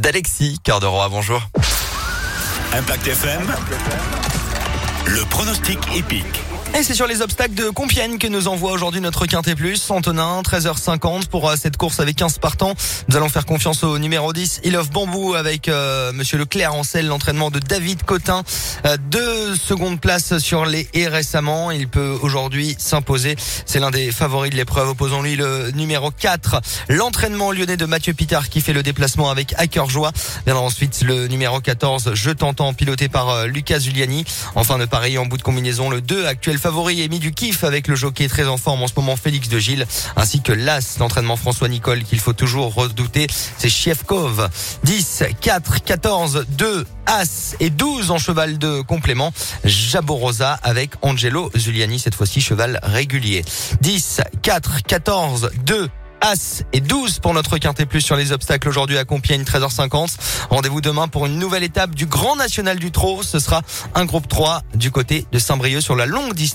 d'Alexis. Cœur de roi, bonjour. Impact FM. Le pronostic épique. Et c'est sur les obstacles de Compiègne que nous envoie aujourd'hui notre Quintet Plus. Antonin, 13h50 pour euh, cette course avec 15 partants. Nous allons faire confiance au numéro 10, Il of Bambou avec euh, Monsieur Leclerc en selle, l'entraînement de David Cotin. Euh, deux secondes places sur les et récemment. Il peut aujourd'hui s'imposer. C'est l'un des favoris de l'épreuve. Opposons-lui le numéro 4, l'entraînement lyonnais de Mathieu Pitard qui fait le déplacement avec Joie. Viendra ensuite le numéro 14, Je t'entends, piloté par euh, Lucas Giuliani. Enfin de pareil en bout de combinaison, le 2, actuel favori et mis du kiff avec le jockey très en forme en ce moment Félix de Gilles, ainsi que l'As, l'entraînement François Nicole qu'il faut toujours redouter, c'est Chiefkov. 10, 4, 14, 2, As et 12 en cheval de complément. Jaborosa avec Angelo Zuliani, cette fois-ci cheval régulier. 10, 4, 14, 2, As et 12 pour notre quintet plus sur les obstacles aujourd'hui à Compiègne 13h50. Rendez-vous demain pour une nouvelle étape du Grand National du Trot. Ce sera un groupe 3 du côté de Saint-Brieuc sur la longue distance.